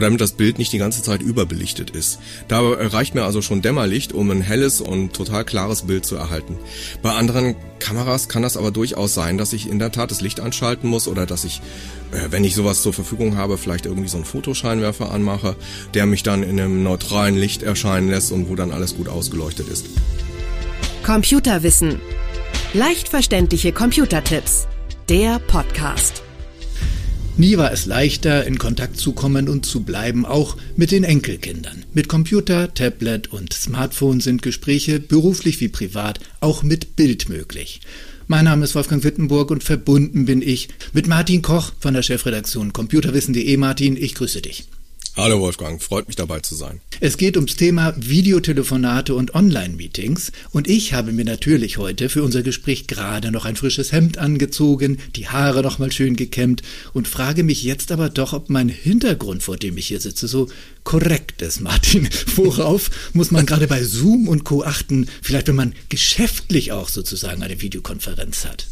damit das Bild nicht die ganze Zeit überbelichtet ist. Da reicht mir also schon Dämmerlicht, um ein helles und total klares Bild zu erhalten. Bei anderen Kameras kann das aber durchaus sein, dass ich in der Tat das Licht anschalten muss oder dass ich, äh, wenn ich sowas zur Verfügung habe, vielleicht irgendwie so einen Fotoscheinwerfer anmache, der mich dann in einem neutralen Licht erscheinen lässt und wo dann alles gut ausgeleuchtet ist. Computerwissen. Leicht verständliche Computertipps. Der Podcast. Nie war es leichter, in Kontakt zu kommen und zu bleiben, auch mit den Enkelkindern. Mit Computer, Tablet und Smartphone sind Gespräche, beruflich wie privat, auch mit Bild möglich. Mein Name ist Wolfgang Wittenburg und verbunden bin ich mit Martin Koch von der Chefredaktion computerwissen.de. Martin, ich grüße dich. Hallo Wolfgang, freut mich dabei zu sein. Es geht ums Thema Videotelefonate und Online-Meetings und ich habe mir natürlich heute für unser Gespräch gerade noch ein frisches Hemd angezogen, die Haare noch mal schön gekämmt und frage mich jetzt aber doch, ob mein Hintergrund, vor dem ich hier sitze, so korrekt ist, Martin. Worauf muss man gerade bei Zoom und Co achten, vielleicht wenn man geschäftlich auch sozusagen eine Videokonferenz hat?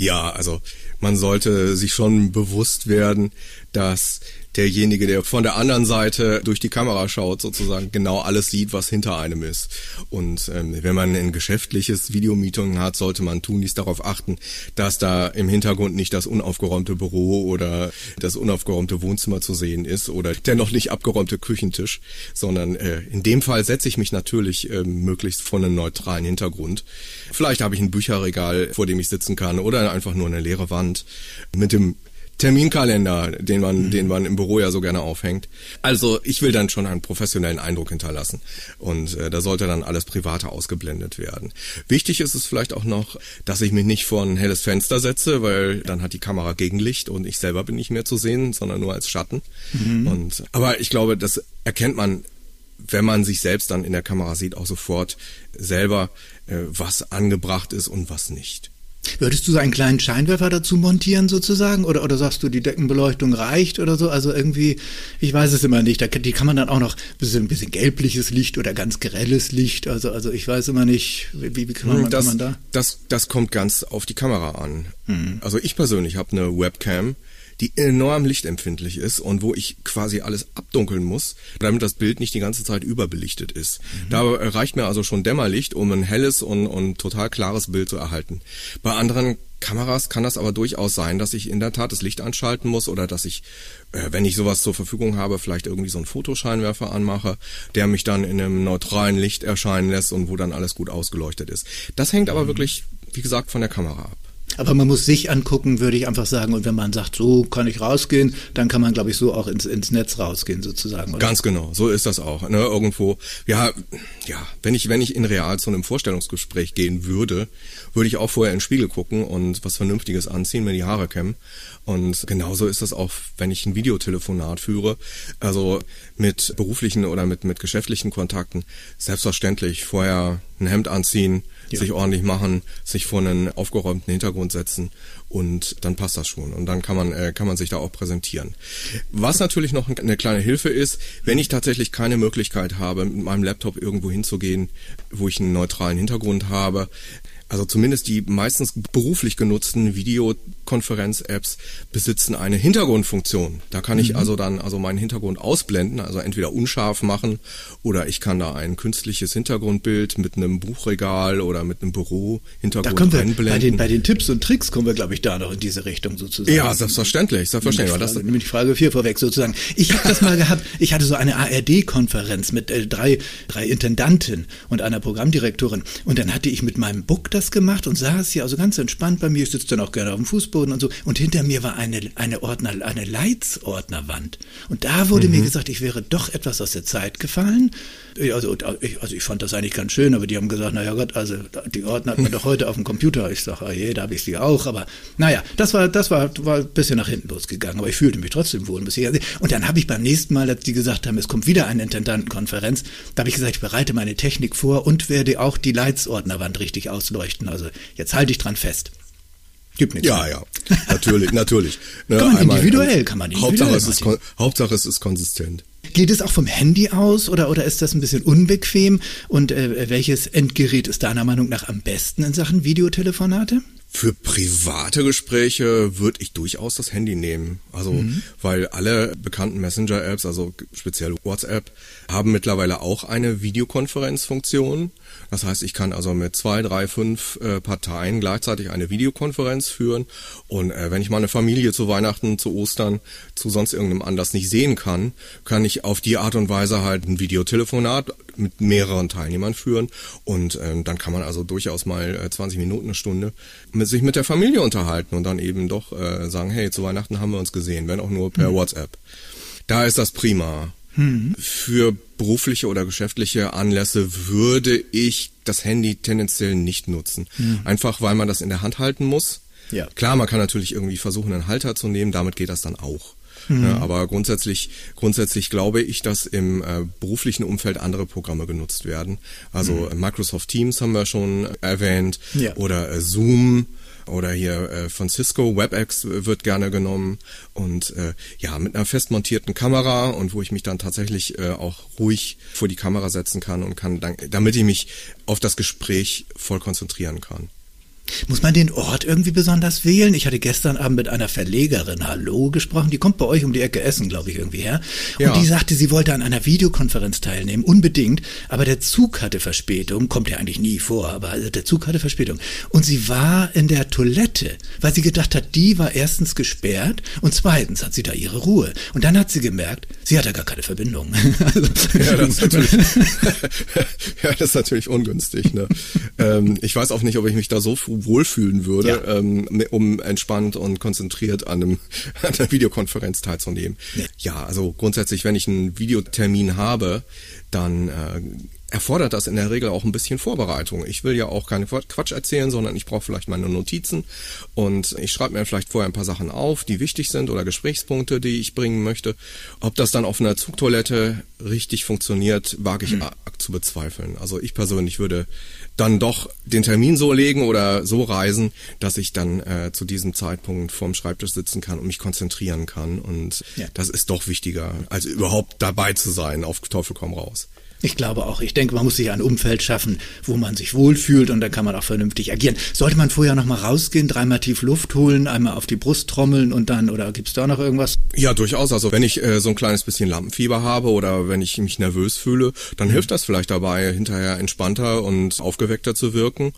Ja, also man sollte sich schon bewusst werden, dass derjenige, der von der anderen Seite durch die Kamera schaut, sozusagen genau alles sieht, was hinter einem ist. Und ähm, wenn man ein geschäftliches Videomeeting hat, sollte man tunlichst darauf achten, dass da im Hintergrund nicht das unaufgeräumte Büro oder das unaufgeräumte Wohnzimmer zu sehen ist oder der noch nicht abgeräumte Küchentisch, sondern äh, in dem Fall setze ich mich natürlich äh, möglichst vor einem neutralen Hintergrund. Vielleicht habe ich ein Bücherregal, vor dem ich sitzen kann oder einfach nur eine leere Wand mit dem Terminkalender, den man, mhm. den man im Büro ja so gerne aufhängt. Also ich will dann schon einen professionellen Eindruck hinterlassen und äh, da sollte dann alles Private ausgeblendet werden. Wichtig ist es vielleicht auch noch, dass ich mich nicht vor ein helles Fenster setze, weil dann hat die Kamera Gegenlicht und ich selber bin nicht mehr zu sehen, sondern nur als Schatten. Mhm. Und aber ich glaube, das erkennt man wenn man sich selbst dann in der Kamera sieht, auch sofort selber, äh, was angebracht ist und was nicht. Würdest du so einen kleinen Scheinwerfer dazu montieren sozusagen? Oder, oder sagst du, die Deckenbeleuchtung reicht oder so? Also irgendwie, ich weiß es immer nicht. Da, die kann man dann auch noch ein bisschen, ein bisschen gelbliches Licht oder ganz grelles Licht. Also, also ich weiß immer nicht, wie, wie kann, man, das, kann man da? Das, das kommt ganz auf die Kamera an. Mhm. Also ich persönlich habe eine Webcam, die enorm lichtempfindlich ist und wo ich quasi alles abdunkeln muss, damit das Bild nicht die ganze Zeit überbelichtet ist. Mhm. Da reicht mir also schon Dämmerlicht, um ein helles und, und total klares Bild zu erhalten. Bei anderen Kameras kann das aber durchaus sein, dass ich in der Tat das Licht anschalten muss oder dass ich, äh, wenn ich sowas zur Verfügung habe, vielleicht irgendwie so einen Fotoscheinwerfer anmache, der mich dann in einem neutralen Licht erscheinen lässt und wo dann alles gut ausgeleuchtet ist. Das hängt aber mhm. wirklich, wie gesagt, von der Kamera ab. Aber man muss sich angucken, würde ich einfach sagen. Und wenn man sagt, so kann ich rausgehen, dann kann man, glaube ich, so auch ins, ins Netz rausgehen, sozusagen. Oder? Ganz genau, so ist das auch. Ne? Irgendwo, ja, ja, wenn ich, wenn ich in real zu einem Vorstellungsgespräch gehen würde, würde ich auch vorher in den Spiegel gucken und was Vernünftiges anziehen, mir die Haare kämmen. Und genauso ist das auch, wenn ich ein Videotelefonat führe. Also mit beruflichen oder mit, mit geschäftlichen Kontakten. Selbstverständlich vorher ein Hemd anziehen, ja. sich ordentlich machen, sich vor einen aufgeräumten Hintergrund setzen und dann passt das schon und dann kann man äh, kann man sich da auch präsentieren. Was natürlich noch eine kleine Hilfe ist, wenn ich tatsächlich keine Möglichkeit habe, mit meinem Laptop irgendwo hinzugehen, wo ich einen neutralen Hintergrund habe, also zumindest die meistens beruflich genutzten Videokonferenz-Apps besitzen eine Hintergrundfunktion. Da kann ich mhm. also dann also meinen Hintergrund ausblenden, also entweder unscharf machen oder ich kann da ein künstliches Hintergrundbild mit einem Buchregal oder mit einem Büro-Hintergrund da kommen wir, Bei den, bei den Tipps und Tricks kommen wir, glaube ich, da noch in diese Richtung sozusagen. Ja, selbstverständlich, selbstverständlich. Nämlich Frage, nämlich Frage 4 vorweg sozusagen. Ich habe das mal gehabt, ich hatte so eine ARD-Konferenz mit äh, drei, drei Intendanten und einer Programmdirektorin und dann hatte ich mit meinem Book das gemacht und saß hier also ganz entspannt bei mir. Ich sitze dann auch gerne auf dem Fußboden und so. Und hinter mir war eine, eine Ordner, eine Leitsordnerwand. Und da wurde mhm. mir gesagt, ich wäre doch etwas aus der Zeit gefallen. Also ich, also ich fand das eigentlich ganz schön, aber die haben gesagt, naja Gott, also die Ordner hat man doch heute auf dem Computer. Ich sage, ah je, da habe ich sie auch. Aber naja, das war, das war, war ein bisschen nach hinten losgegangen. Aber ich fühlte mich trotzdem wohl ein bisschen. Und dann habe ich beim nächsten Mal, als die gesagt haben, es kommt wieder eine Intendantenkonferenz, da habe ich gesagt, ich bereite meine Technik vor und werde auch die Leitsordnerwand richtig ausleuchten leuchten. Also jetzt halte ich dran fest. Gibt nichts. Ja, ja, natürlich, natürlich. Ne, kann man einmal, individuell, kann man individuell. Hauptsache es, ist, Hauptsache es ist konsistent. Geht es auch vom Handy aus oder, oder ist das ein bisschen unbequem? Und äh, welches Endgerät ist deiner Meinung nach am besten in Sachen Videotelefonate? Für private Gespräche würde ich durchaus das Handy nehmen. Also, mhm. weil alle bekannten Messenger-Apps, also speziell WhatsApp, haben mittlerweile auch eine Videokonferenzfunktion. Das heißt, ich kann also mit zwei, drei, fünf äh, Parteien gleichzeitig eine Videokonferenz führen. Und äh, wenn ich meine Familie zu Weihnachten, zu Ostern, zu sonst irgendeinem Anlass nicht sehen kann, kann ich auf die Art und Weise halt ein Videotelefonat mit mehreren Teilnehmern führen. Und äh, dann kann man also durchaus mal äh, 20 Minuten, eine Stunde mit sich mit der Familie unterhalten und dann eben doch äh, sagen, hey, zu Weihnachten haben wir uns gesehen, wenn auch nur per mhm. WhatsApp. Da ist das prima. Mhm. Für berufliche oder geschäftliche Anlässe würde ich das Handy tendenziell nicht nutzen. Mhm. Einfach weil man das in der Hand halten muss. Ja. Klar, man kann natürlich irgendwie versuchen, einen Halter zu nehmen, damit geht das dann auch. Mhm. Ja, aber grundsätzlich, grundsätzlich glaube ich, dass im äh, beruflichen Umfeld andere Programme genutzt werden. Also mhm. Microsoft Teams haben wir schon erwähnt ja. oder äh, Zoom oder hier äh, von Cisco WebEx wird gerne genommen und äh, ja mit einer fest montierten Kamera und wo ich mich dann tatsächlich äh, auch ruhig vor die Kamera setzen kann und kann dann, damit ich mich auf das Gespräch voll konzentrieren kann. Muss man den Ort irgendwie besonders wählen? Ich hatte gestern Abend mit einer Verlegerin Hallo gesprochen, die kommt bei euch um die Ecke Essen, glaube ich, irgendwie her. Und ja. die sagte, sie wollte an einer Videokonferenz teilnehmen, unbedingt, aber der Zug hatte Verspätung, kommt ja eigentlich nie vor, aber also der Zug hatte Verspätung. Und sie war in der Toilette, weil sie gedacht hat, die war erstens gesperrt und zweitens hat sie da ihre Ruhe. Und dann hat sie gemerkt, sie hatte gar keine Verbindung. also, ja, das ist natürlich, ja, das ist natürlich ungünstig. Ne? ähm, ich weiß auch nicht, ob ich mich da so wohlfühlen würde, ja. ähm, um entspannt und konzentriert an, einem, an einer Videokonferenz teilzunehmen. Ja. ja, also grundsätzlich, wenn ich einen Videotermin habe, dann äh, erfordert das in der Regel auch ein bisschen Vorbereitung. Ich will ja auch keine Quatsch erzählen, sondern ich brauche vielleicht meine Notizen und ich schreibe mir vielleicht vorher ein paar Sachen auf, die wichtig sind oder Gesprächspunkte, die ich bringen möchte. Ob das dann auf einer Zugtoilette richtig funktioniert, wage ich hm. zu bezweifeln. Also ich persönlich würde dann doch den Termin so legen oder so reisen, dass ich dann äh, zu diesem Zeitpunkt vorm Schreibtisch sitzen kann und mich konzentrieren kann. Und ja. das ist doch wichtiger, als überhaupt dabei zu sein, auf Teufel komm raus. Ich glaube auch. Ich denke, man muss sich ein Umfeld schaffen, wo man sich wohlfühlt und dann kann man auch vernünftig agieren. Sollte man vorher noch mal rausgehen, dreimal tief Luft holen, einmal auf die Brust trommeln und dann, oder gibt's da noch irgendwas? Ja, durchaus. Also wenn ich äh, so ein kleines bisschen Lampenfieber habe oder wenn ich mich nervös fühle, dann mhm. hilft das vielleicht dabei, hinterher entspannter und aufgeweckter zu wirken.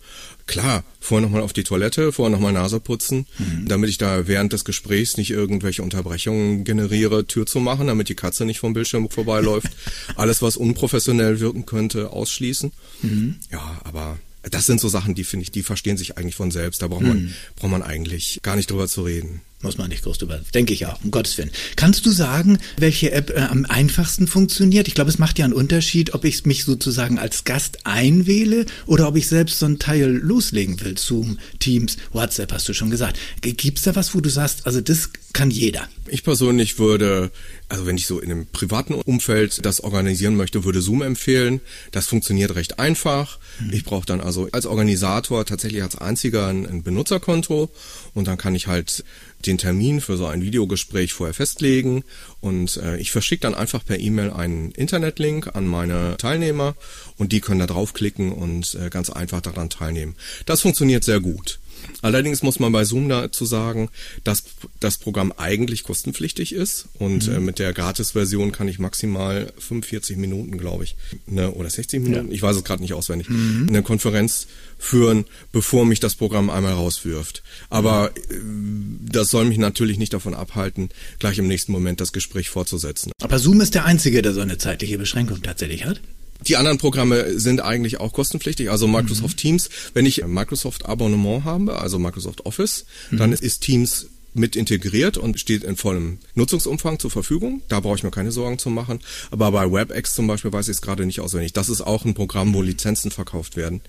Klar, vorher nochmal auf die Toilette, vorher nochmal Nase putzen, mhm. damit ich da während des Gesprächs nicht irgendwelche Unterbrechungen generiere, Tür zu machen, damit die Katze nicht vom Bildschirm vorbeiläuft. Alles, was unprofessionell wirken könnte, ausschließen. Mhm. Ja, aber das sind so Sachen, die finde ich, die verstehen sich eigentlich von selbst. Da braucht man, mhm. braucht man eigentlich gar nicht drüber zu reden. Muss man nicht groß drüber, denke ich auch, um Gottes Willen. Kannst du sagen, welche App äh, am einfachsten funktioniert? Ich glaube, es macht ja einen Unterschied, ob ich mich sozusagen als Gast einwähle oder ob ich selbst so einen Teil loslegen will. Zoom, Teams, WhatsApp hast du schon gesagt. Gibt es da was, wo du sagst, also das kann jeder? Ich persönlich würde, also wenn ich so in einem privaten Umfeld das organisieren möchte, würde Zoom empfehlen. Das funktioniert recht einfach. Mhm. Ich brauche dann also als Organisator tatsächlich als einziger ein, ein Benutzerkonto und dann kann ich halt den Termin für so ein Videogespräch vorher festlegen und äh, ich verschicke dann einfach per E-Mail einen Internetlink an meine Teilnehmer und die können da draufklicken und äh, ganz einfach daran teilnehmen. Das funktioniert sehr gut. Allerdings muss man bei Zoom dazu sagen, dass das Programm eigentlich kostenpflichtig ist und mhm. äh, mit der Gratis-Version kann ich maximal 45 Minuten, glaube ich, ne, oder 60 Minuten, ja. ich weiß es gerade nicht auswendig, mhm. eine Konferenz führen, bevor mich das Programm einmal rauswirft. Aber mhm. das soll mich natürlich nicht davon abhalten, gleich im nächsten Moment das Gespräch fortzusetzen. Aber Zoom ist der einzige, der so eine zeitliche Beschränkung tatsächlich hat? Die anderen Programme sind eigentlich auch kostenpflichtig, also Microsoft mhm. Teams. Wenn ich Microsoft Abonnement habe, also Microsoft Office, mhm. dann ist Teams mit integriert und steht in vollem Nutzungsumfang zur Verfügung. Da brauche ich mir keine Sorgen zu machen. Aber bei WebEx zum Beispiel weiß ich es gerade nicht auswendig. Das ist auch ein Programm, wo Lizenzen verkauft werden.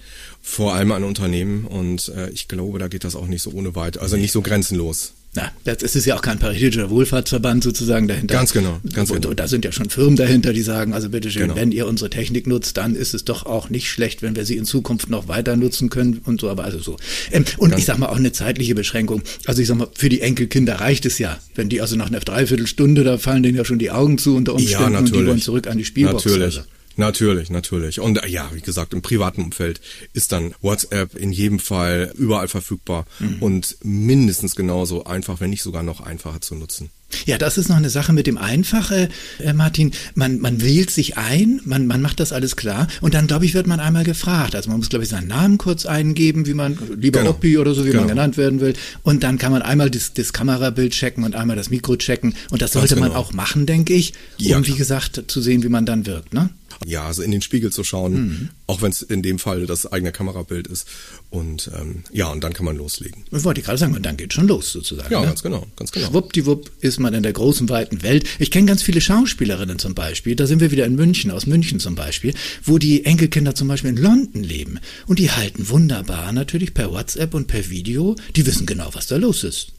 Vor allem an Unternehmen. Und äh, ich glaube, da geht das auch nicht so ohne weit, also nicht so grenzenlos. Na, das ist ja auch kein paritätischer Wohlfahrtsverband sozusagen dahinter. Ganz genau, ganz und, genau. Und da sind ja schon Firmen dahinter, die sagen, also bitteschön, genau. wenn ihr unsere Technik nutzt, dann ist es doch auch nicht schlecht, wenn wir sie in Zukunft noch weiter nutzen können und so, aber also so. Ähm, und ganz ich sag mal auch eine zeitliche Beschränkung. Also ich sag mal, für die Enkelkinder reicht es ja. Wenn die also nach einer Dreiviertelstunde, da fallen denen ja schon die Augen zu unter Umständen ja, und die wollen zurück an die Spielbox. Natürlich. Also. Natürlich, natürlich. Und äh, ja, wie gesagt, im privaten Umfeld ist dann WhatsApp in jedem Fall überall verfügbar mhm. und mindestens genauso einfach, wenn nicht sogar noch einfacher zu nutzen. Ja, das ist noch eine Sache mit dem Einfache, äh, Martin. Man, man wählt sich ein, man, man macht das alles klar und dann, glaube ich, wird man einmal gefragt. Also man muss, glaube ich, seinen Namen kurz eingeben, wie man, lieber genau. Oppi oder so, wie genau. man genannt werden will. Und dann kann man einmal das, das Kamerabild checken und einmal das Mikro checken. Und das sollte genau. man auch machen, denke ich, um, ja, wie gesagt, zu sehen, wie man dann wirkt, ne? Ja, also in den Spiegel zu schauen, mhm. auch wenn es in dem Fall das eigene Kamerabild ist. Und ähm, ja, und dann kann man loslegen. Ich wollte gerade sagen, und dann geht schon los sozusagen. Ja, ne? ganz genau, ganz genau. Schwuppdiwupp ist man in der großen, weiten Welt. Ich kenne ganz viele Schauspielerinnen zum Beispiel, da sind wir wieder in München, aus München zum Beispiel, wo die Enkelkinder zum Beispiel in London leben. Und die halten wunderbar natürlich per WhatsApp und per Video, die wissen genau, was da los ist.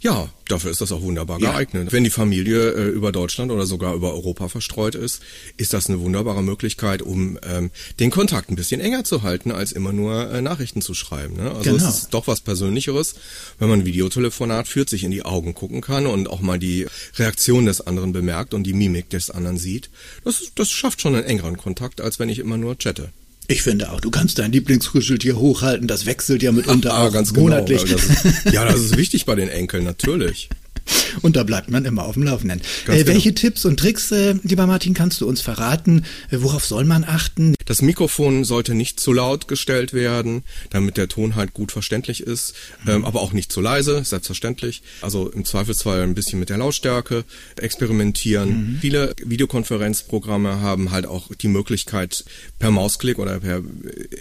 Ja, dafür ist das auch wunderbar ja. geeignet. Wenn die Familie äh, über Deutschland oder sogar über Europa verstreut ist, ist das eine wunderbare Möglichkeit, um ähm, den Kontakt ein bisschen enger zu halten, als immer nur äh, Nachrichten zu schreiben. Ne? Also genau. es ist doch was Persönlicheres, wenn man ein Videotelefonat führt, sich in die Augen gucken kann und auch mal die Reaktion des anderen bemerkt und die Mimik des anderen sieht. Das, das schafft schon einen engeren Kontakt, als wenn ich immer nur chatte. Ich finde auch, du kannst dein Lieblingskuscheltier hochhalten, das wechselt ja mitunter ah, ganz genau. monatlich. Genau. Das ist, ja, das ist wichtig bei den Enkeln, natürlich. Und da bleibt man immer auf dem Laufenden. Äh, genau. welche Tipps und Tricks, äh, lieber Martin, kannst du uns verraten? Äh, worauf soll man achten? Das Mikrofon sollte nicht zu laut gestellt werden, damit der Ton halt gut verständlich ist, mhm. ähm, aber auch nicht zu leise, selbstverständlich. Also im Zweifelsfall ein bisschen mit der Lautstärke experimentieren. Mhm. Viele Videokonferenzprogramme haben halt auch die Möglichkeit, per Mausklick oder per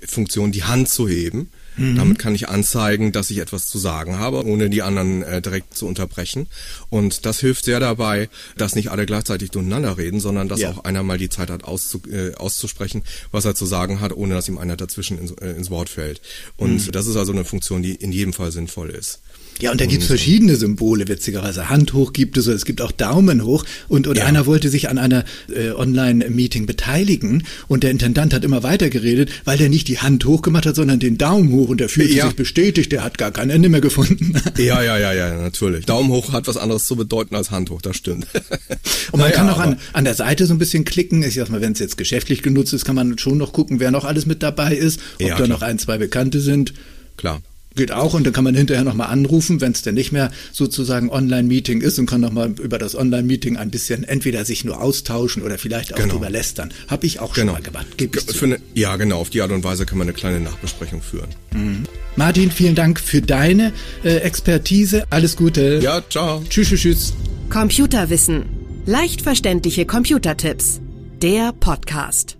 Funktion die Hand zu heben. Mhm. Damit kann ich anzeigen, dass ich etwas zu sagen habe, ohne die anderen äh, direkt zu unterbrechen. Und das hilft sehr dabei, dass nicht alle gleichzeitig durcheinander reden, sondern dass ja. auch einer mal die Zeit hat auszu, äh, auszusprechen, was er zu sagen hat, ohne dass ihm einer dazwischen ins, äh, ins Wort fällt. Und mhm. das ist also eine Funktion, die in jedem Fall sinnvoll ist. Ja, und da gibt's verschiedene Symbole, witzigerweise. Hand hoch gibt es, es gibt auch Daumen hoch. Und, und ja. einer wollte sich an einer äh, Online-Meeting beteiligen und der Intendant hat immer weiter geredet, weil der nicht die Hand hoch gemacht hat, sondern den Daumen hoch und der fühlte ja. sich bestätigt, der hat gar kein Ende mehr gefunden. ja, ja, ja, ja, natürlich. Daumen hoch hat was anderes zu bedeuten als Hand hoch, das stimmt. und man naja, kann auch an, an der Seite so ein bisschen klicken. Ich sag mal, wenn es jetzt geschäftlich genutzt ist, kann man schon noch gucken, wer noch alles mit dabei ist, ob ja, da klar. noch ein, zwei Bekannte sind. Klar. Geht auch und dann kann man hinterher nochmal anrufen, wenn es denn nicht mehr sozusagen Online-Meeting ist und kann nochmal über das Online-Meeting ein bisschen entweder sich nur austauschen oder vielleicht auch genau. drüber lästern. Habe ich auch genau. schon mal gemacht. Eine, ja, genau. Auf die Art und Weise kann man eine kleine Nachbesprechung führen. Mhm. Martin, vielen Dank für deine äh, Expertise. Alles Gute. Ja, ciao. Tschüss, tschüss, tschüss. Computerwissen. Leicht verständliche Computertipps. Der Podcast.